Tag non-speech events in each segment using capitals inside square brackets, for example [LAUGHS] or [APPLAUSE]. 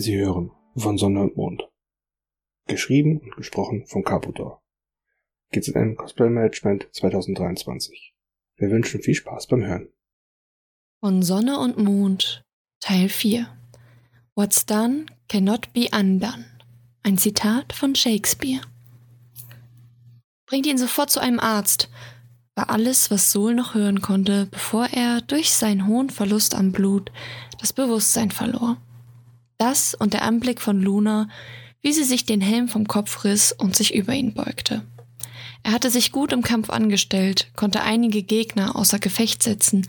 Sie hören von Sonne und Mond. Geschrieben und gesprochen von Caputor. GZM Cosplay Management 2023. Wir wünschen viel Spaß beim Hören. Von Sonne und Mond Teil 4 What's done cannot be undone. Ein Zitat von Shakespeare. Bringt ihn sofort zu einem Arzt, war alles, was Sol noch hören konnte, bevor er durch seinen hohen Verlust am Blut das Bewusstsein verlor. Das und der Anblick von Luna, wie sie sich den Helm vom Kopf riss und sich über ihn beugte. Er hatte sich gut im Kampf angestellt, konnte einige Gegner außer Gefecht setzen.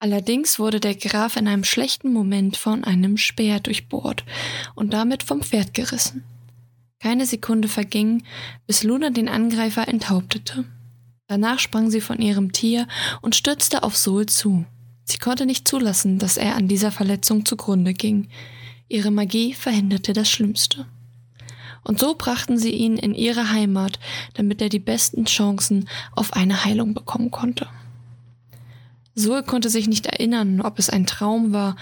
Allerdings wurde der Graf in einem schlechten Moment von einem Speer durchbohrt und damit vom Pferd gerissen. Keine Sekunde verging, bis Luna den Angreifer enthauptete. Danach sprang sie von ihrem Tier und stürzte auf Sol zu. Sie konnte nicht zulassen, dass er an dieser Verletzung zugrunde ging. Ihre Magie verhinderte das Schlimmste. Und so brachten sie ihn in ihre Heimat, damit er die besten Chancen auf eine Heilung bekommen konnte. Sol konnte sich nicht erinnern, ob es ein Traum war,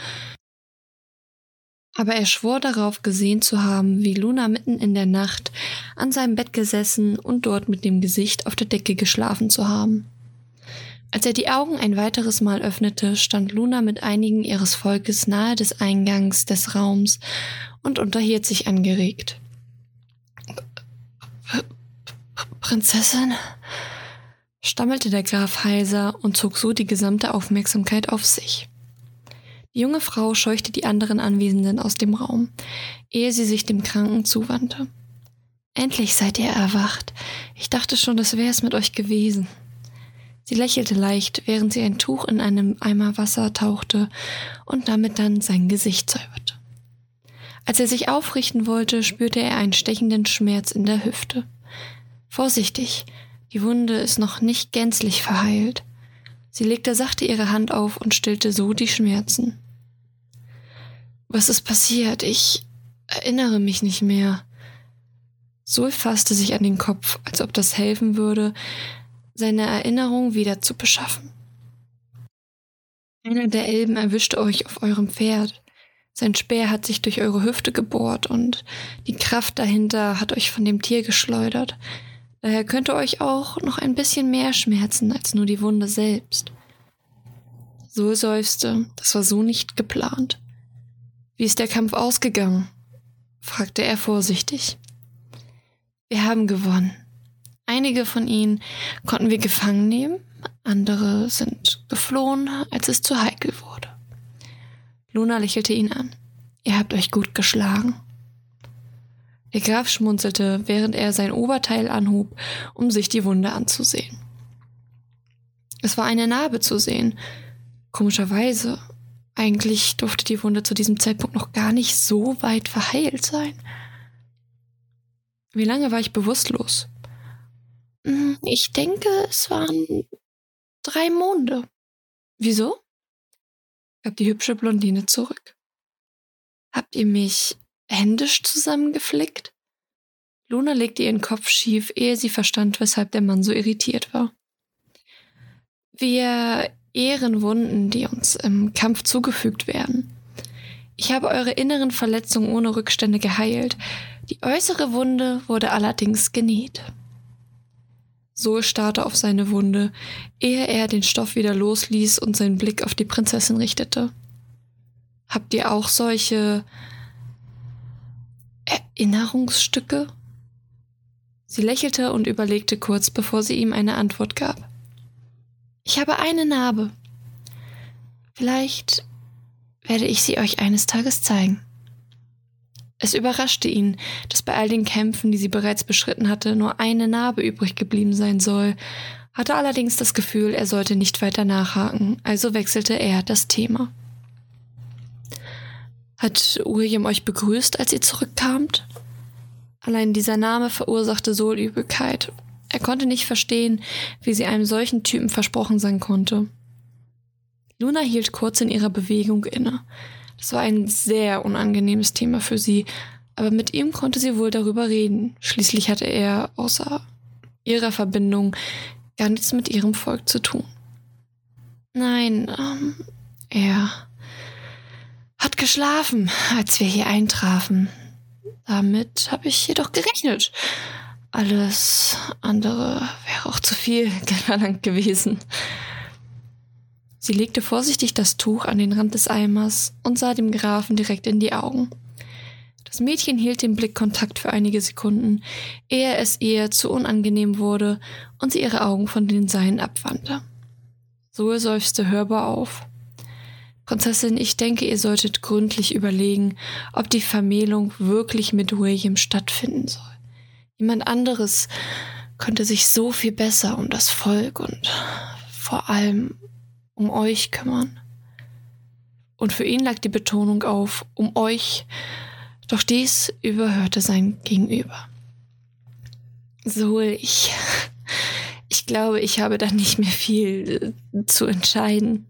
aber er schwor darauf gesehen zu haben, wie Luna mitten in der Nacht an seinem Bett gesessen und dort mit dem Gesicht auf der Decke geschlafen zu haben. Als er die Augen ein weiteres Mal öffnete, stand Luna mit einigen ihres Volkes nahe des Eingangs des Raums und unterhielt sich angeregt. Prinzessin? stammelte der Graf heiser und zog so die gesamte Aufmerksamkeit auf sich. Die junge Frau scheuchte die anderen Anwesenden aus dem Raum, ehe sie sich dem Kranken zuwandte. Endlich seid ihr erwacht. Ich dachte schon, das wäre es mit euch gewesen. Sie lächelte leicht, während sie ein Tuch in einem Eimer Wasser tauchte und damit dann sein Gesicht säuberte. Als er sich aufrichten wollte, spürte er einen stechenden Schmerz in der Hüfte. Vorsichtig, die Wunde ist noch nicht gänzlich verheilt. Sie legte sachte ihre Hand auf und stillte so die Schmerzen. Was ist passiert? Ich erinnere mich nicht mehr. Sul fasste sich an den Kopf, als ob das helfen würde, seine Erinnerung wieder zu beschaffen. Einer der Elben erwischte euch auf eurem Pferd. Sein Speer hat sich durch eure Hüfte gebohrt und die Kraft dahinter hat euch von dem Tier geschleudert. Daher könnte euch auch noch ein bisschen mehr schmerzen als nur die Wunde selbst. Sul seufzte, das war so nicht geplant. Wie ist der Kampf ausgegangen? fragte er vorsichtig. Wir haben gewonnen. Einige von ihnen konnten wir gefangen nehmen, andere sind geflohen, als es zu heikel wurde. Luna lächelte ihn an. Ihr habt euch gut geschlagen. Der Graf schmunzelte, während er sein Oberteil anhob, um sich die Wunde anzusehen. Es war eine Narbe zu sehen. Komischerweise eigentlich durfte die Wunde zu diesem Zeitpunkt noch gar nicht so weit verheilt sein. Wie lange war ich bewusstlos? Hm, ich denke, es waren drei Monde. Wieso? gab die hübsche Blondine zurück. Habt ihr mich händisch zusammengeflickt? Luna legte ihren Kopf schief, ehe sie verstand, weshalb der Mann so irritiert war. Wir Ehrenwunden, die uns im Kampf zugefügt werden. Ich habe eure inneren Verletzungen ohne Rückstände geheilt. Die äußere Wunde wurde allerdings genäht. So starrte auf seine Wunde, ehe er den Stoff wieder losließ und seinen Blick auf die Prinzessin richtete. Habt ihr auch solche Erinnerungsstücke? Sie lächelte und überlegte kurz, bevor sie ihm eine Antwort gab. Ich habe eine Narbe. Vielleicht werde ich sie euch eines Tages zeigen. Es überraschte ihn, dass bei all den Kämpfen, die sie bereits beschritten hatte, nur eine Narbe übrig geblieben sein soll, hatte allerdings das Gefühl, er sollte nicht weiter nachhaken, also wechselte er das Thema. Hat William euch begrüßt, als ihr zurückkamt? Allein dieser Name verursachte Sohlübelkeit er konnte nicht verstehen, wie sie einem solchen Typen versprochen sein konnte. Luna hielt kurz in ihrer Bewegung inne. Das war ein sehr unangenehmes Thema für sie, aber mit ihm konnte sie wohl darüber reden. Schließlich hatte er außer ihrer Verbindung gar nichts mit ihrem Volk zu tun. Nein, ähm, er hat geschlafen, als wir hier eintrafen. Damit habe ich jedoch gerechnet. Alles andere wäre auch zu viel [LAUGHS] verlangt gewesen. Sie legte vorsichtig das Tuch an den Rand des Eimers und sah dem Grafen direkt in die Augen. Das Mädchen hielt den Blickkontakt für einige Sekunden, ehe es ihr zu unangenehm wurde und sie ihre Augen von den seinen abwandte. Zoe seufzte hörbar auf. Prinzessin, ich denke, ihr solltet gründlich überlegen, ob die Vermählung wirklich mit William stattfinden soll. Jemand anderes könnte sich so viel besser um das Volk und vor allem um euch kümmern. Und für ihn lag die Betonung auf um euch, doch dies überhörte sein Gegenüber. So, ich, [LAUGHS] ich glaube, ich habe da nicht mehr viel äh, zu entscheiden.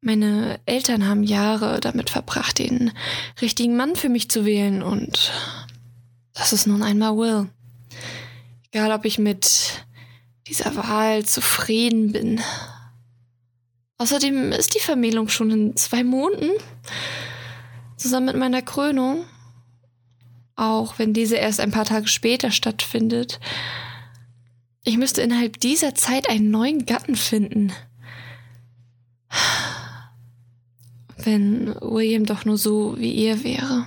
Meine Eltern haben Jahre damit verbracht, den richtigen Mann für mich zu wählen und das ist nun einmal Will. Egal, ob ich mit dieser Wahl zufrieden bin. Außerdem ist die Vermählung schon in zwei Monaten zusammen mit meiner Krönung, auch wenn diese erst ein paar Tage später stattfindet. Ich müsste innerhalb dieser Zeit einen neuen Gatten finden. Wenn William doch nur so wie ihr wäre.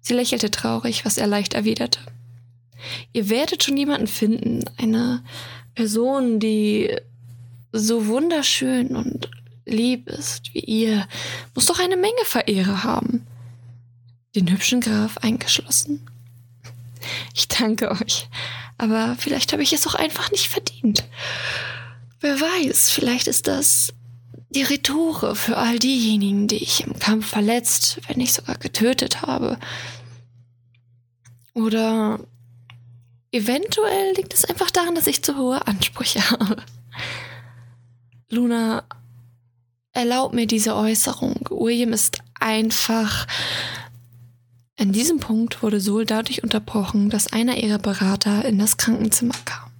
Sie lächelte traurig, was er leicht erwiderte. Ihr werdet schon jemanden finden, eine Person, die so wunderschön und lieb ist wie ihr, muss doch eine Menge Verehrer haben. Den hübschen Graf eingeschlossen. Ich danke euch, aber vielleicht habe ich es auch einfach nicht verdient. Wer weiß, vielleicht ist das die Rhetore für all diejenigen, die ich im Kampf verletzt, wenn nicht sogar getötet habe. Oder eventuell liegt es einfach daran, dass ich zu hohe Ansprüche habe. Luna, erlaub mir diese Äußerung. William ist einfach. An diesem Punkt wurde Sol dadurch unterbrochen, dass einer ihrer Berater in das Krankenzimmer kam.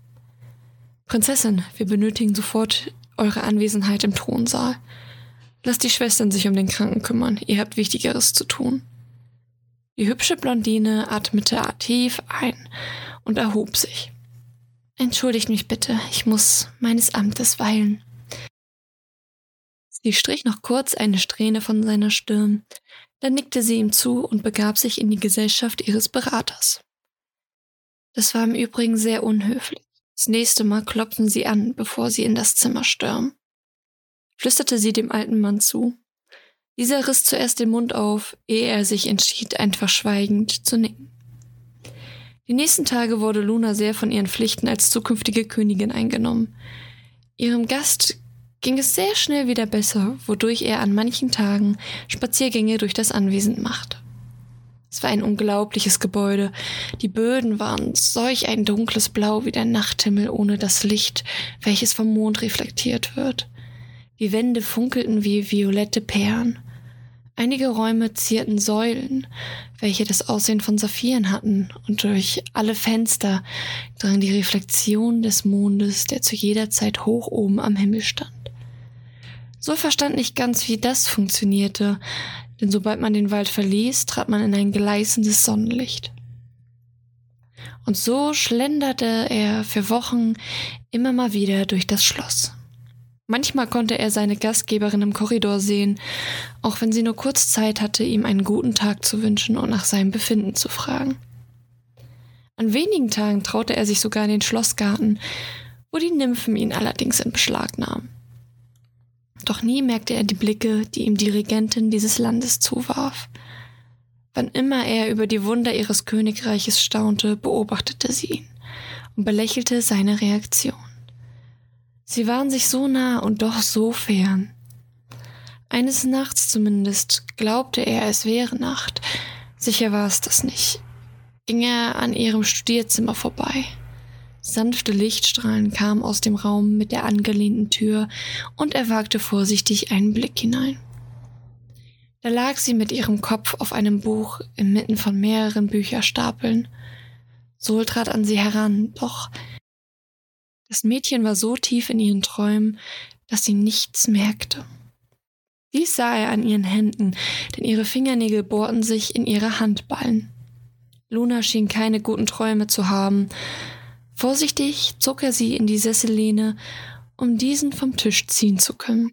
Prinzessin, wir benötigen sofort eure Anwesenheit im Thronsaal. Lasst die Schwestern sich um den Kranken kümmern, ihr habt Wichtigeres zu tun. Die hübsche Blondine atmete tief ein und erhob sich. Entschuldigt mich bitte, ich muss meines Amtes weilen. Sie strich noch kurz eine Strähne von seiner Stirn, dann nickte sie ihm zu und begab sich in die Gesellschaft ihres Beraters. Das war im Übrigen sehr unhöflich. Das nächste Mal klopfen Sie an, bevor Sie in das Zimmer stürmen, flüsterte sie dem alten Mann zu. Dieser riss zuerst den Mund auf, ehe er sich entschied, einfach schweigend zu nicken. Die nächsten Tage wurde Luna sehr von ihren Pflichten als zukünftige Königin eingenommen. Ihrem Gast ging es sehr schnell wieder besser, wodurch er an manchen Tagen Spaziergänge durch das Anwesen machte. Es war ein unglaubliches Gebäude. Die Böden waren solch ein dunkles Blau wie der Nachthimmel ohne das Licht, welches vom Mond reflektiert wird. Die Wände funkelten wie violette Perlen. Einige Räume zierten Säulen, welche das Aussehen von Saphiren hatten, und durch alle Fenster drang die Reflexion des Mondes, der zu jeder Zeit hoch oben am Himmel stand. So verstand nicht ganz, wie das funktionierte, denn sobald man den Wald verließ, trat man in ein gleißendes Sonnenlicht. Und so schlenderte er für Wochen immer mal wieder durch das Schloss. Manchmal konnte er seine Gastgeberin im Korridor sehen, auch wenn sie nur kurz Zeit hatte, ihm einen guten Tag zu wünschen und nach seinem Befinden zu fragen. An wenigen Tagen traute er sich sogar in den Schlossgarten, wo die Nymphen ihn allerdings in Beschlag nahmen. Doch nie merkte er die Blicke, die ihm die Regentin dieses Landes zuwarf. Wann immer er über die Wunder ihres Königreiches staunte, beobachtete sie ihn und belächelte seine Reaktion. Sie waren sich so nah und doch so fern. Eines Nachts zumindest glaubte er, es wäre Nacht. Sicher war es das nicht. Ging er an ihrem Studierzimmer vorbei. Sanfte Lichtstrahlen kamen aus dem Raum mit der angelehnten Tür und er wagte vorsichtig einen Blick hinein. Da lag sie mit ihrem Kopf auf einem Buch inmitten von mehreren Bücherstapeln. Sol trat an sie heran, doch das Mädchen war so tief in ihren Träumen, dass sie nichts merkte. Dies sah er an ihren Händen, denn ihre Fingernägel bohrten sich in ihre Handballen. Luna schien keine guten Träume zu haben. Vorsichtig zog er sie in die Sessellehne, um diesen vom Tisch ziehen zu können.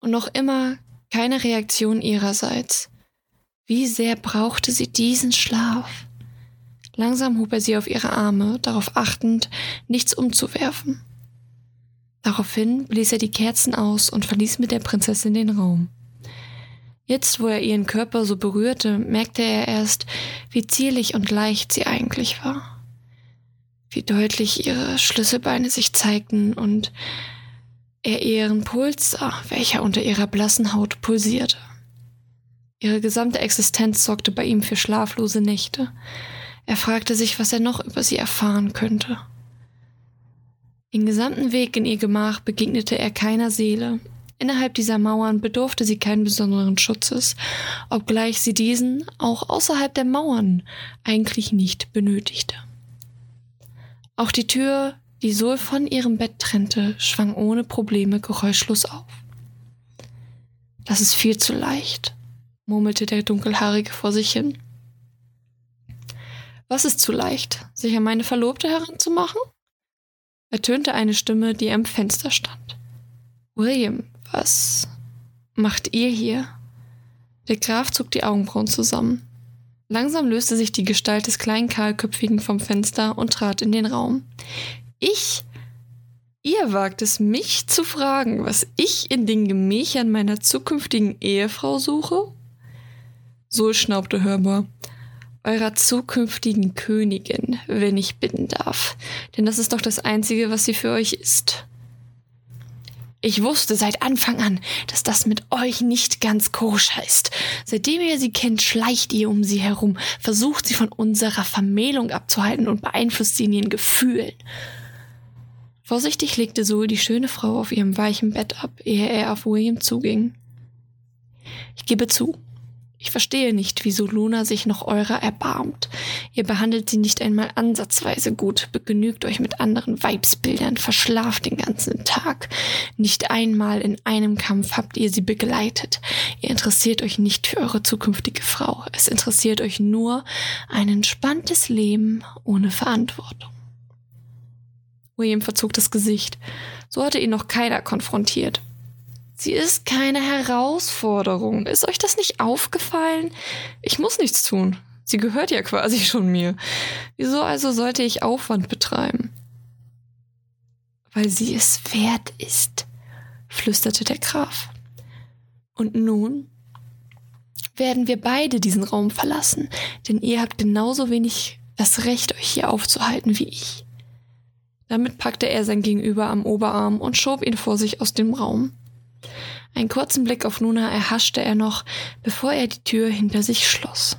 Und noch immer keine Reaktion ihrerseits. Wie sehr brauchte sie diesen Schlaf? Langsam hob er sie auf ihre Arme, darauf achtend, nichts umzuwerfen. Daraufhin blies er die Kerzen aus und verließ mit der Prinzessin den Raum. Jetzt, wo er ihren Körper so berührte, merkte er erst, wie zierlich und leicht sie eigentlich war. Wie deutlich ihre Schlüsselbeine sich zeigten und er ihren Puls sah, welcher unter ihrer blassen Haut pulsierte. Ihre gesamte Existenz sorgte bei ihm für schlaflose Nächte. Er fragte sich, was er noch über sie erfahren könnte. Den gesamten Weg in ihr Gemach begegnete er keiner Seele. Innerhalb dieser Mauern bedurfte sie keinen besonderen Schutzes, obgleich sie diesen auch außerhalb der Mauern eigentlich nicht benötigte. Auch die Tür, die Sol von ihrem Bett trennte, schwang ohne Probleme geräuschlos auf. Das ist viel zu leicht, murmelte der Dunkelhaarige vor sich hin. Was ist zu leicht, sich an meine Verlobte heranzumachen? ertönte eine Stimme, die am Fenster stand. William, was macht ihr hier? Der Graf zog die Augenbrauen zusammen. Langsam löste sich die Gestalt des kleinen Kahlköpfigen vom Fenster und trat in den Raum. Ich? Ihr wagt es, mich zu fragen, was ich in den Gemächern meiner zukünftigen Ehefrau suche? So schnaubte hörbar eurer zukünftigen Königin, wenn ich bitten darf. Denn das ist doch das Einzige, was sie für euch ist. Ich wusste seit Anfang an, dass das mit euch nicht ganz koscher ist. Seitdem ihr sie kennt, schleicht ihr um sie herum, versucht sie von unserer Vermählung abzuhalten und beeinflusst sie in ihren Gefühlen. Vorsichtig legte Sol die schöne Frau auf ihrem weichen Bett ab, ehe er auf William zuging. Ich gebe zu, ich verstehe nicht, wieso Luna sich noch eurer erbarmt. Ihr behandelt sie nicht einmal ansatzweise gut, begnügt euch mit anderen Weibsbildern, verschlaft den ganzen Tag. Nicht einmal in einem Kampf habt ihr sie begleitet. Ihr interessiert euch nicht für eure zukünftige Frau. Es interessiert euch nur ein entspanntes Leben ohne Verantwortung. William verzog das Gesicht. So hatte ihn noch keiner konfrontiert. Sie ist keine Herausforderung. Ist euch das nicht aufgefallen? Ich muss nichts tun. Sie gehört ja quasi [LAUGHS] schon mir. Wieso also sollte ich Aufwand betreiben? Weil sie es wert ist, flüsterte der Graf. Und nun werden wir beide diesen Raum verlassen, denn ihr habt genauso wenig das Recht, euch hier aufzuhalten wie ich. Damit packte er sein Gegenüber am Oberarm und schob ihn vor sich aus dem Raum. Einen kurzen Blick auf Luna erhaschte er noch, bevor er die Tür hinter sich schloss.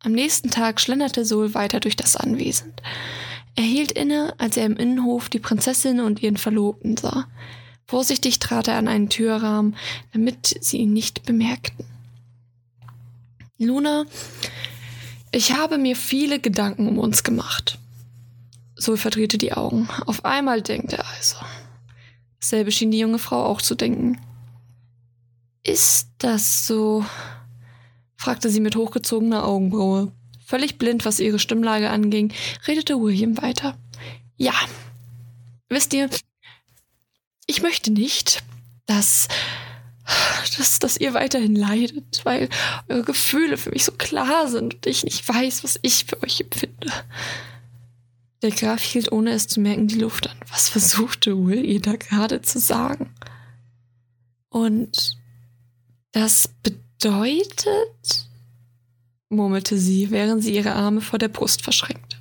Am nächsten Tag schlenderte Sol weiter durch das Anwesen. Er hielt inne, als er im Innenhof die Prinzessin und ihren Verlobten sah. Vorsichtig trat er an einen Türrahmen, damit sie ihn nicht bemerkten. Luna, ich habe mir viele Gedanken um uns gemacht. Sol verdrehte die Augen. Auf einmal denkt er also. Dasselbe schien die junge Frau auch zu denken. Ist das so? fragte sie mit hochgezogener Augenbraue. Völlig blind, was ihre Stimmlage anging, redete William weiter. Ja, wisst ihr, ich möchte nicht, dass, dass, dass ihr weiterhin leidet, weil eure Gefühle für mich so klar sind und ich nicht weiß, was ich für euch empfinde. Der Graf hielt, ohne es zu merken, die Luft an. Was versuchte Will ihr da gerade zu sagen? Und das bedeutet, murmelte sie, während sie ihre Arme vor der Brust verschränkte.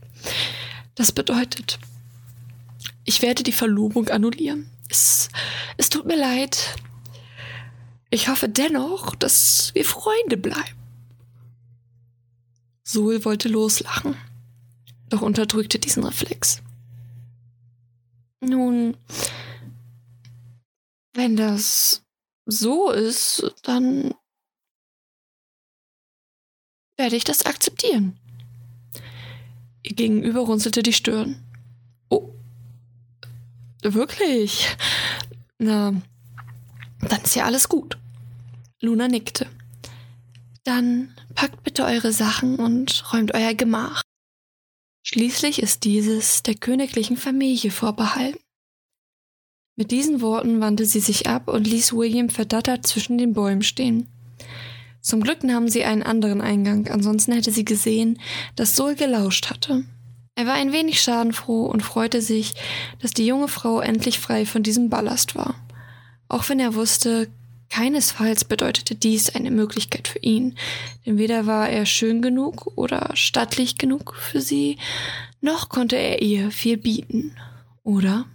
Das bedeutet, ich werde die Verlobung annullieren. Es, es tut mir leid. Ich hoffe dennoch, dass wir Freunde bleiben. Sol wollte loslachen doch unterdrückte diesen Reflex. Nun, wenn das so ist, dann werde ich das akzeptieren. Ihr Gegenüber runzelte die Stirn. Oh, wirklich? Na, Dann ist ja alles gut. Luna nickte. Dann packt bitte eure Sachen und räumt euer Gemach. Schließlich ist dieses der königlichen Familie vorbehalten. Mit diesen Worten wandte sie sich ab und ließ William verdattert zwischen den Bäumen stehen. Zum Glück nahm sie einen anderen Eingang, ansonsten hätte sie gesehen, dass Sol gelauscht hatte. Er war ein wenig schadenfroh und freute sich, dass die junge Frau endlich frei von diesem Ballast war. Auch wenn er wusste, keinesfalls bedeutete dies eine Möglichkeit für ihn, denn weder war er schön genug oder stattlich genug für sie, noch konnte er ihr viel bieten. Oder?